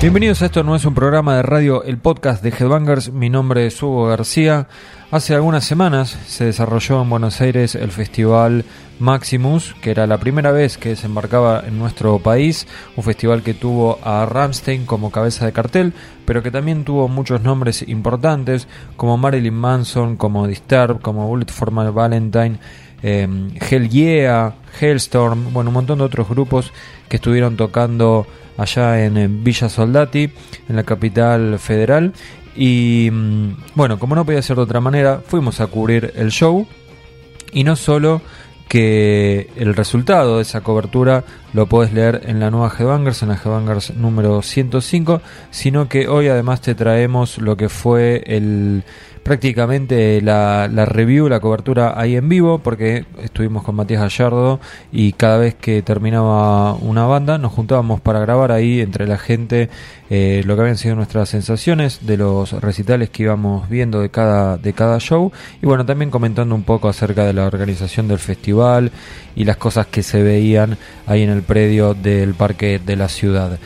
Bienvenidos a esto no es un programa de radio, el podcast de Headbangers. Mi nombre es Hugo García. Hace algunas semanas se desarrolló en Buenos Aires el festival Maximus, que era la primera vez que desembarcaba en nuestro país, un festival que tuvo a Ramstein como cabeza de cartel, pero que también tuvo muchos nombres importantes como Marilyn Manson, como Disturbed, como Bullet for My Valentine, eh, Hell Yeah, Hellstorm, bueno, un montón de otros grupos que estuvieron tocando allá en, Villa Soldati, en la capital federal. Y mm, bueno, como no podía ser de otra manera, fuimos a cubrir el show. Y no solo que el resultado de esa cobertura lo podés leer en la nueva Headbangers, en la Headbangers número 105, sino que hoy además te traemos lo que fue el prácticamente la, la review, la cobertura ahí en vivo, porque estuvimos con Matías Gallardo y cada vez que terminaba una banda nos juntábamos para grabar ahí entre la gente eh, lo que habían sido nuestras sensaciones de los recitales que íbamos viendo de cada, de cada show. Y bueno, también comentando un poco acerca de la organización del festival y las cosas que se veían ahí en el predio del parque de la ciudad.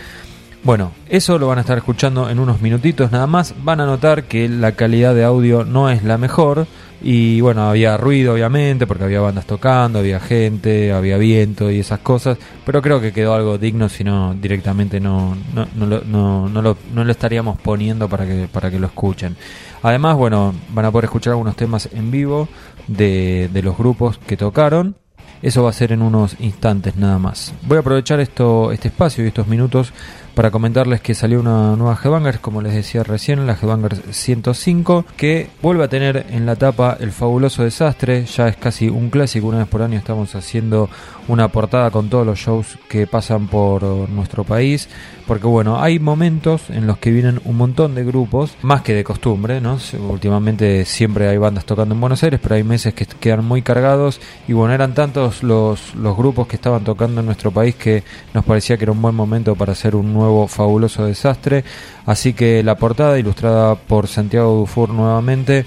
Bueno, eso lo van a estar escuchando en unos minutitos nada más. Van a notar que la calidad de audio no es la mejor. Y bueno, había ruido obviamente, porque había bandas tocando, había gente, había viento y esas cosas. Pero creo que quedó algo digno, si no directamente no, no, no, lo, no, no lo, no lo estaríamos poniendo para que, para que lo escuchen. Además, bueno, van a poder escuchar algunos temas en vivo de, de los grupos que tocaron. Eso va a ser en unos instantes nada más. Voy a aprovechar esto, este espacio y estos minutos para comentarles que salió una nueva Headbangers, como les decía recién, la Headbangers 105, que vuelve a tener en la tapa el fabuloso desastre, ya es casi un clásico, una vez por año estamos haciendo una portada con todos los shows que pasan por nuestro país, porque bueno, hay momentos en los que vienen un montón de grupos, más que de costumbre, ¿no? Últimamente siempre hay bandas tocando en Buenos Aires, pero hay meses que quedan muy cargados y bueno, eran tantos los, los grupos que estaban tocando en nuestro país que nos parecía que era un buen momento para hacer un nuevo fabuloso desastre, así que la portada ilustrada por Santiago Dufour nuevamente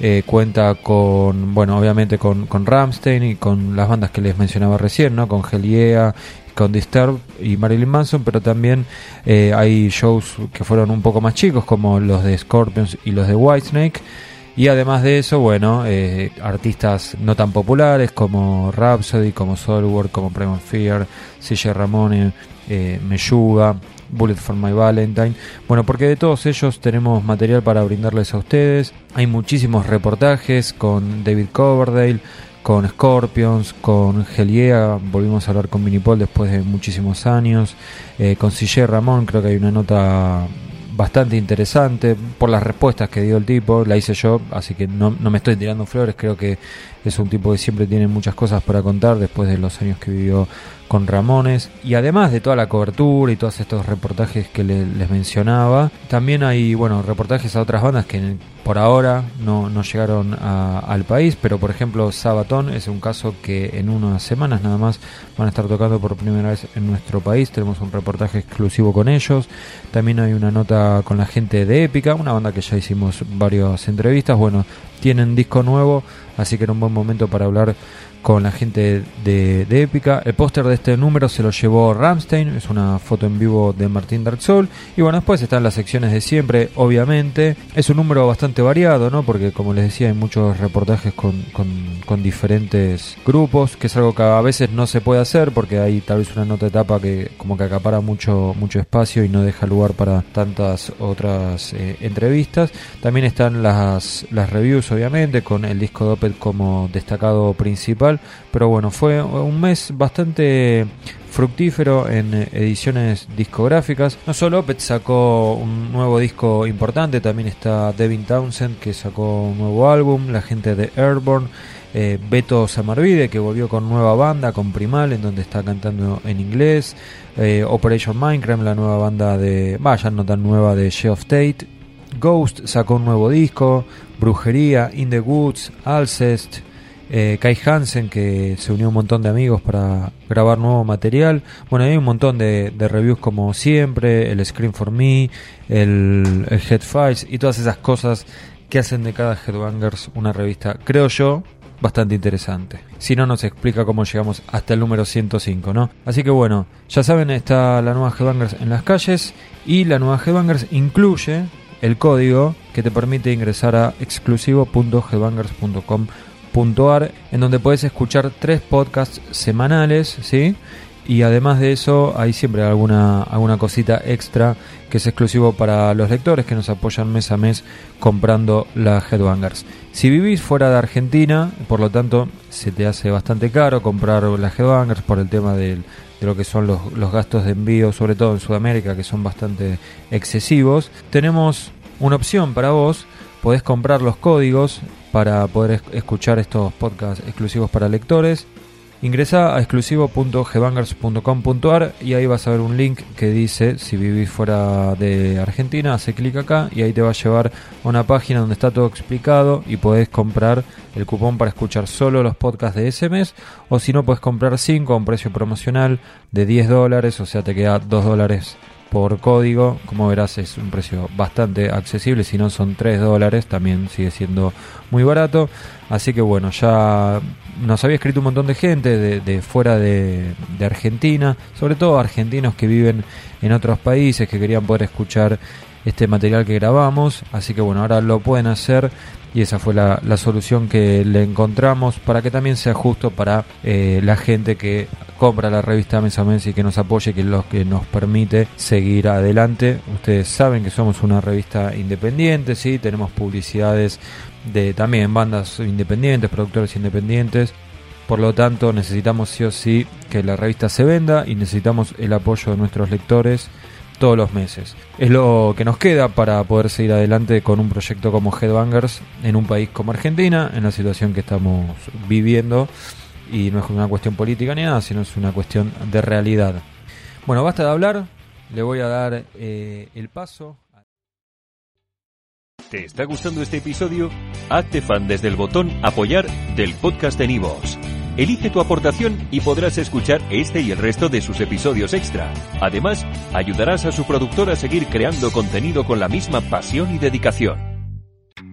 eh, cuenta con, bueno, obviamente con, con Ramstein y con las bandas que les mencionaba recién, ¿no? Con Heliea, con Disturbed y Marilyn Manson, pero también eh, hay shows que fueron un poco más chicos, como los de Scorpions y los de Whitesnake. Y además de eso, bueno, eh, artistas no tan populares como Rhapsody, como Soulwork, como Primal Fear, CJ Ramone, eh, Meyuga, Bullet for My Valentine. Bueno, porque de todos ellos tenemos material para brindarles a ustedes. Hay muchísimos reportajes con David Coverdale, con Scorpions, con Heliea. Volvimos a hablar con Minipol después de muchísimos años. Eh, con CJ Ramón, creo que hay una nota bastante interesante por las respuestas que dio el tipo, la hice yo, así que no, no, me estoy tirando flores, creo que es un tipo que siempre tiene muchas cosas para contar después de los años que vivió con Ramones y además de toda la cobertura y todos estos reportajes que le, les mencionaba, también hay bueno reportajes a otras bandas que por ahora no, no llegaron a, al país, pero por ejemplo Sabatón es un caso que en unas semanas nada más van a estar tocando por primera vez en nuestro país, tenemos un reportaje exclusivo con ellos, también hay una nota con la gente de Épica, una banda que ya hicimos varias entrevistas, bueno, tienen disco nuevo, así que era un buen momento para hablar con la gente de, de Épica. El póster de este número se lo llevó Ramstein, es una foto en vivo de Martín Dark Soul. Y bueno, después están las secciones de siempre, obviamente. Es un número bastante variado, ¿no? Porque como les decía, hay muchos reportajes con, con, diferentes grupos, que es algo que a veces no se puede hacer porque hay tal vez una nota etapa que como que acapara mucho, mucho espacio y no deja lugar para tantas otras eh, entrevistas. También están las, las reviews, obviamente, con el disco Doppel como destacado principal pero bueno, fue un mes bastante fructífero en ediciones discográficas. No solo Opeth sacó un nuevo disco importante, también está Devin Townsend que sacó un nuevo álbum, la gente de Airborne. Eh, Beto Samarvide que volvió con nueva banda, con Primal, en donde está cantando en inglés. Eh, Operation Minecraft, la nueva banda de. Vaya, no tan nueva de Sheoff Tate. Ghost sacó un nuevo disco. Brujería, In the Woods, Alcest, eh, Kai Hansen que se unió un montón de amigos para grabar nuevo material. Bueno, hay un montón de, reviews como siempre, el Screen for Me, el, el y todas esas cosas que hacen de cada Headbangers una revista, creo yo, bastante interesante. Si no, nos explica cómo llegamos hasta el número 105, ¿no? Así que bueno, ya saben, está la nueva Headbangers en las calles y la nueva Headbangers incluye el código que te permite ingresar a exclusivo.headbangers.com en donde puedes escuchar tres podcasts semanales, ¿sí? Y además de eso, hay siempre alguna, alguna cosita extra que es exclusivo para los lectores que nos apoyan mes a mes comprando la Headbangers. Si vivís fuera de Argentina, por lo tanto, se te hace bastante caro comprar la Headbangers por el tema de lo que son los, los gastos de envío, sobre todo en Sudamérica, que son bastante excesivos. Tenemos una opción para vos, podés comprar los códigos para poder escuchar estos podcasts exclusivos para lectores. Ingresa a exclusivo.gbangers.com.ar y ahí vas a ver un link que dice si vivís fuera de Argentina, hace clic acá y ahí te va a llevar a una página donde está todo explicado y podés comprar el cupón para escuchar solo los podcasts de ese mes o si no puedes comprar 5 a un precio promocional de 10 dólares, o sea te queda 2 dólares por código. Como verás es un precio bastante accesible, si no son 3 dólares, también sigue siendo muy barato. Así que bueno, ya nos había escrito un montón de gente de, fuera de, Argentina, sobre todo argentinos que viven en otros países, que querían poder escuchar este material que grabamos. Así que bueno, ahora lo pueden hacer y esa fue la, solución que le encontramos para que también sea justo para eh, la gente que compra la revista mes a mes y que nos apoye, que es lo que nos permite seguir adelante. Ustedes saben que somos una revista independiente, sí, tenemos publicidades de también bandas independientes, productores independientes. Por lo tanto, necesitamos sí o sí que la revista se venda y necesitamos el apoyo de nuestros lectores todos los meses. Es lo que nos queda para poder seguir adelante con un proyecto como Headbangers en un país como Argentina, en la situación que estamos viviendo y no es una cuestión política ni nada, sino es una cuestión de realidad. Bueno, basta de hablar, le voy a dar eh, el paso. ¿Te está gustando este episodio? Hazte fan desde el botón apoyar del podcast de Nivos. Elige tu aportación y podrás escuchar este y el resto de sus episodios extra. Además, ayudarás a su productor a seguir creando contenido con la misma pasión y dedicación.